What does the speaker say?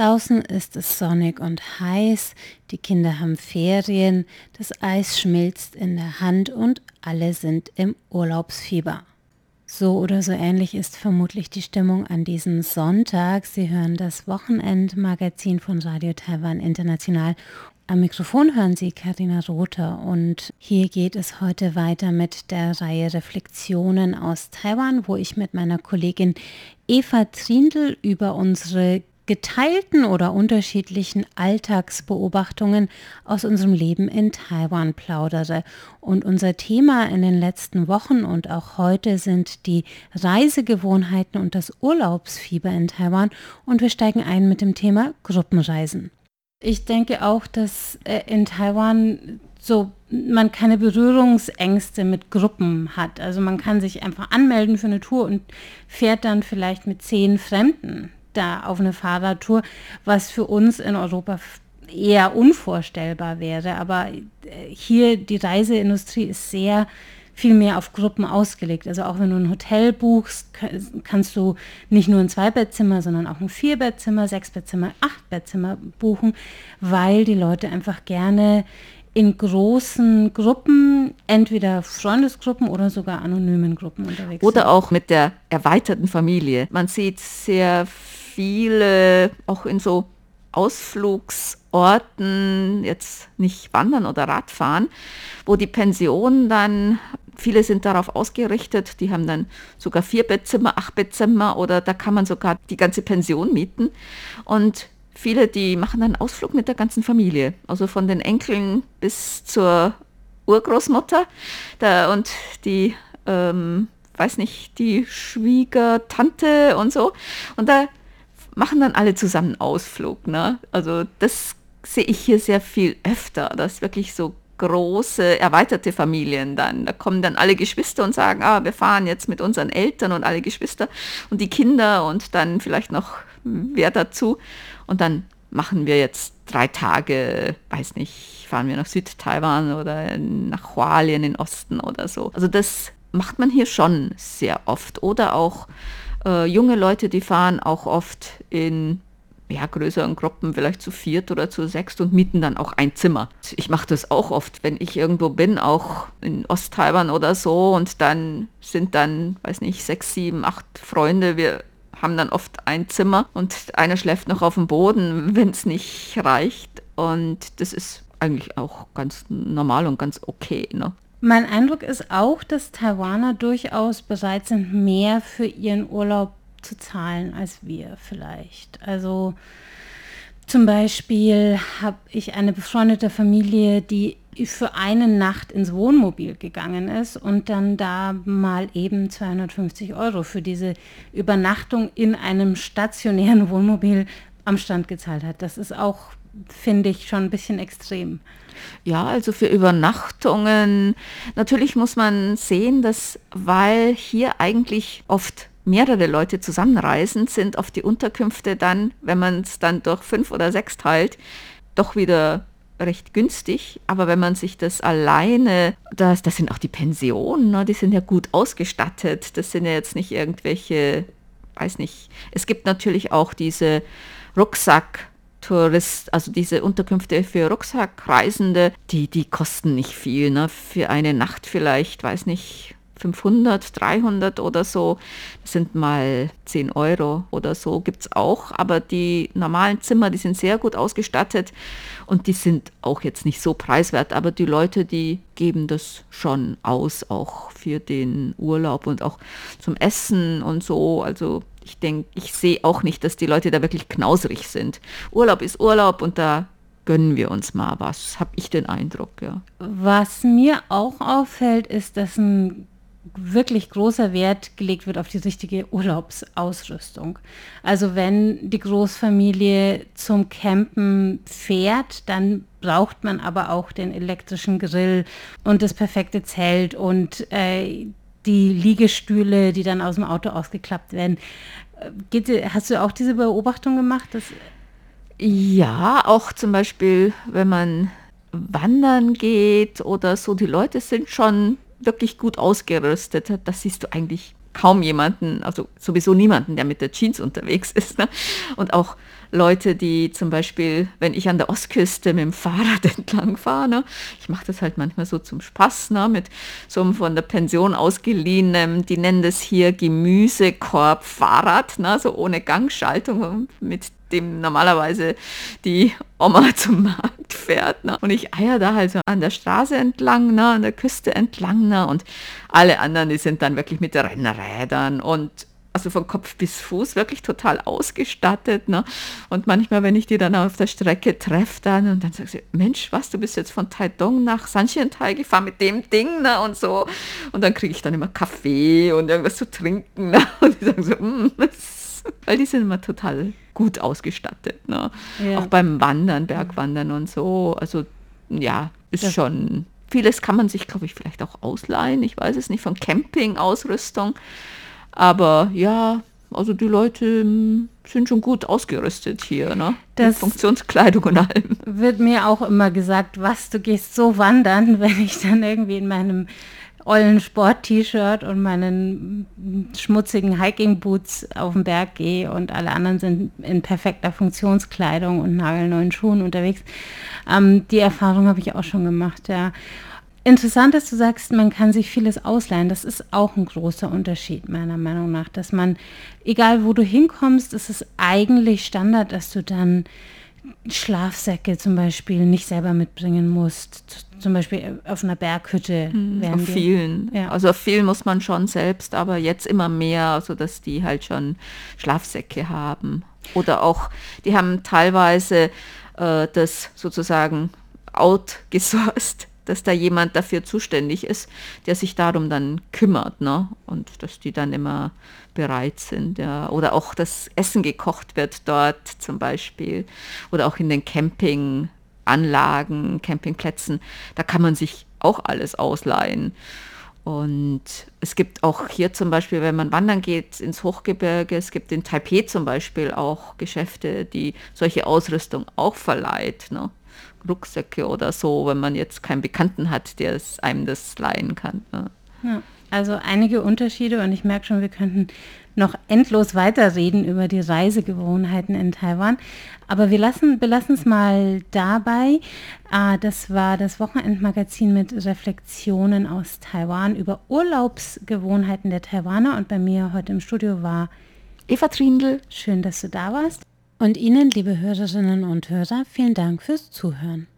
Draußen ist es sonnig und heiß, die Kinder haben Ferien, das Eis schmilzt in der Hand und alle sind im Urlaubsfieber. So oder so ähnlich ist vermutlich die Stimmung an diesem Sonntag. Sie hören das Wochenendmagazin von Radio Taiwan International. Am Mikrofon hören Sie Karina Rother und hier geht es heute weiter mit der Reihe Reflexionen aus Taiwan, wo ich mit meiner Kollegin Eva Trindl über unsere geteilten oder unterschiedlichen Alltagsbeobachtungen aus unserem Leben in Taiwan plaudere. Und unser Thema in den letzten Wochen und auch heute sind die Reisegewohnheiten und das Urlaubsfieber in Taiwan. Und wir steigen ein mit dem Thema Gruppenreisen. Ich denke auch, dass äh, in Taiwan so man keine Berührungsängste mit Gruppen hat. Also man kann sich einfach anmelden für eine Tour und fährt dann vielleicht mit zehn Fremden da auf eine Fahrradtour, was für uns in Europa eher unvorstellbar wäre. Aber äh, hier die Reiseindustrie ist sehr viel mehr auf Gruppen ausgelegt. Also auch wenn du ein Hotel buchst, kannst du nicht nur ein Zweibettzimmer, sondern auch ein Vierbettzimmer, Sechsbettzimmer, Achtbettzimmer buchen, weil die Leute einfach gerne in großen Gruppen, entweder Freundesgruppen oder sogar anonymen Gruppen unterwegs oder sind. Oder auch mit der erweiterten Familie. Man sieht sehr viele, auch in so Ausflugsorten, jetzt nicht wandern oder Radfahren, wo die Pensionen dann, viele sind darauf ausgerichtet, die haben dann sogar vier Bettzimmer, acht Bettzimmer oder da kann man sogar die ganze Pension mieten. Und viele, die machen dann einen Ausflug mit der ganzen Familie, also von den Enkeln bis zur Urgroßmutter da, und die, ähm, weiß nicht, die Schwiegertante und so. Und da machen dann alle zusammen Ausflug. Ne? Also das sehe ich hier sehr viel öfter, dass wirklich so große, erweiterte Familien dann. Da kommen dann alle Geschwister und sagen, ah, wir fahren jetzt mit unseren Eltern und alle Geschwister und die Kinder und dann vielleicht noch wer dazu. Und dann machen wir jetzt drei Tage, weiß nicht, fahren wir nach Südtaiwan oder nach Hualien in Osten oder so. Also das macht man hier schon sehr oft. Oder auch äh, junge Leute, die fahren auch oft in ja, größeren Gruppen, vielleicht zu viert oder zu sechst und mieten dann auch ein Zimmer. Ich mache das auch oft, wenn ich irgendwo bin, auch in Osttaiwan oder so und dann sind dann, weiß nicht, sechs, sieben, acht Freunde, wir haben dann oft ein Zimmer und einer schläft noch auf dem Boden, wenn es nicht reicht und das ist eigentlich auch ganz normal und ganz okay. Ne? Mein Eindruck ist auch, dass Taiwaner durchaus bereit sind, mehr für ihren Urlaub zu zahlen als wir vielleicht. Also zum Beispiel habe ich eine befreundete Familie, die für eine Nacht ins Wohnmobil gegangen ist und dann da mal eben 250 Euro für diese Übernachtung in einem stationären Wohnmobil am Stand gezahlt hat. Das ist auch, finde ich, schon ein bisschen extrem. Ja, also für Übernachtungen. Natürlich muss man sehen, dass weil hier eigentlich oft mehrere Leute zusammenreisen, sind oft die Unterkünfte dann, wenn man es dann durch fünf oder sechs teilt, doch wieder recht günstig. Aber wenn man sich das alleine, das, das sind auch die Pensionen, ne, die sind ja gut ausgestattet. Das sind ja jetzt nicht irgendwelche, weiß nicht. Es gibt natürlich auch diese Rucksack- Tourist, also diese Unterkünfte für Rucksackreisende, die, die kosten nicht viel. Ne? Für eine Nacht vielleicht, weiß nicht, 500, 300 oder so. Das sind mal 10 Euro oder so, gibt es auch. Aber die normalen Zimmer, die sind sehr gut ausgestattet und die sind auch jetzt nicht so preiswert. Aber die Leute, die geben das schon aus, auch für den Urlaub und auch zum Essen und so. Also ich denke, ich sehe auch nicht, dass die Leute da wirklich knausrig sind. Urlaub ist Urlaub und da gönnen wir uns mal was, habe ich den Eindruck, ja. Was mir auch auffällt, ist, dass ein wirklich großer Wert gelegt wird auf die richtige Urlaubsausrüstung. Also wenn die Großfamilie zum Campen fährt, dann braucht man aber auch den elektrischen Grill und das perfekte Zelt und äh, die Liegestühle, die dann aus dem Auto ausgeklappt werden. Geht, hast du auch diese Beobachtung gemacht? Ja, auch zum Beispiel, wenn man wandern geht oder so, die Leute sind schon wirklich gut ausgerüstet. Das siehst du eigentlich kaum jemanden, also sowieso niemanden, der mit der Jeans unterwegs ist. Ne? Und auch Leute, die zum Beispiel, wenn ich an der Ostküste mit dem Fahrrad entlang fahre, ne, ich mache das halt manchmal so zum Spaß, ne, mit so einem von der Pension ausgeliehenem, die nennen das hier Gemüsekorb-Fahrrad, ne, so ohne Gangschaltung, mit dem normalerweise die Oma zum Markt fährt. Ne? Und ich eier da halt so an der Straße entlang, ne? an der Küste entlang. Ne? Und alle anderen, die sind dann wirklich mit Rennrädern und also von Kopf bis Fuß wirklich total ausgestattet. Ne? Und manchmal, wenn ich die dann auf der Strecke treffe, dann und dann sagt sie, Mensch, was, du bist jetzt von Taidong nach Sanxiantai gefahren mit dem Ding ne? und so. Und dann kriege ich dann immer Kaffee und irgendwas zu trinken. Ne? Und die sagen so, mm, weil die sind immer total gut ausgestattet. Ne? Ja. Auch beim Wandern, Bergwandern und so. Also ja, ist ja. schon, vieles kann man sich, glaube ich, vielleicht auch ausleihen. Ich weiß es nicht, von Camping-Ausrüstung. Aber ja, also die Leute hm, sind schon gut ausgerüstet hier, ne? Das Funktionskleidung und allem. Wird mir auch immer gesagt, was, du gehst so wandern, wenn ich dann irgendwie in meinem ollen Sport-T-Shirt und meinen schmutzigen Hiking-Boots auf den Berg gehe und alle anderen sind in perfekter Funktionskleidung und nagelneuen Schuhen unterwegs. Ähm, die Erfahrung habe ich auch schon gemacht, ja. Interessant, dass du sagst, man kann sich vieles ausleihen. Das ist auch ein großer Unterschied meiner Meinung nach, dass man, egal wo du hinkommst, ist es eigentlich Standard, dass du dann Schlafsäcke zum Beispiel nicht selber mitbringen musst. Zum Beispiel auf einer Berghütte. Mhm, auf die, vielen. Ja. Also auf vielen muss man schon selbst, aber jetzt immer mehr, also dass die halt schon Schlafsäcke haben. Oder auch, die haben teilweise äh, das sozusagen outgesourced dass da jemand dafür zuständig ist, der sich darum dann kümmert, ne? Und dass die dann immer bereit sind, ja. Oder auch das Essen gekocht wird dort zum Beispiel. Oder auch in den Campinganlagen, Campingplätzen, da kann man sich auch alles ausleihen. Und es gibt auch hier zum Beispiel, wenn man wandern geht ins Hochgebirge, es gibt in Taipei zum Beispiel auch Geschäfte, die solche Ausrüstung auch verleiht. Ne? Rucksäcke oder so, wenn man jetzt keinen Bekannten hat, der es einem das leihen kann. Ne? Ja, also einige Unterschiede und ich merke schon, wir könnten noch endlos weiterreden über die Reisegewohnheiten in Taiwan. Aber wir lassen, belassen es mal dabei. Ah, das war das Wochenendmagazin mit Reflexionen aus Taiwan über Urlaubsgewohnheiten der Taiwaner. Und bei mir heute im Studio war Eva Trindl. Schön, dass du da warst. Und Ihnen, liebe Hörerinnen und Hörer, vielen Dank fürs Zuhören.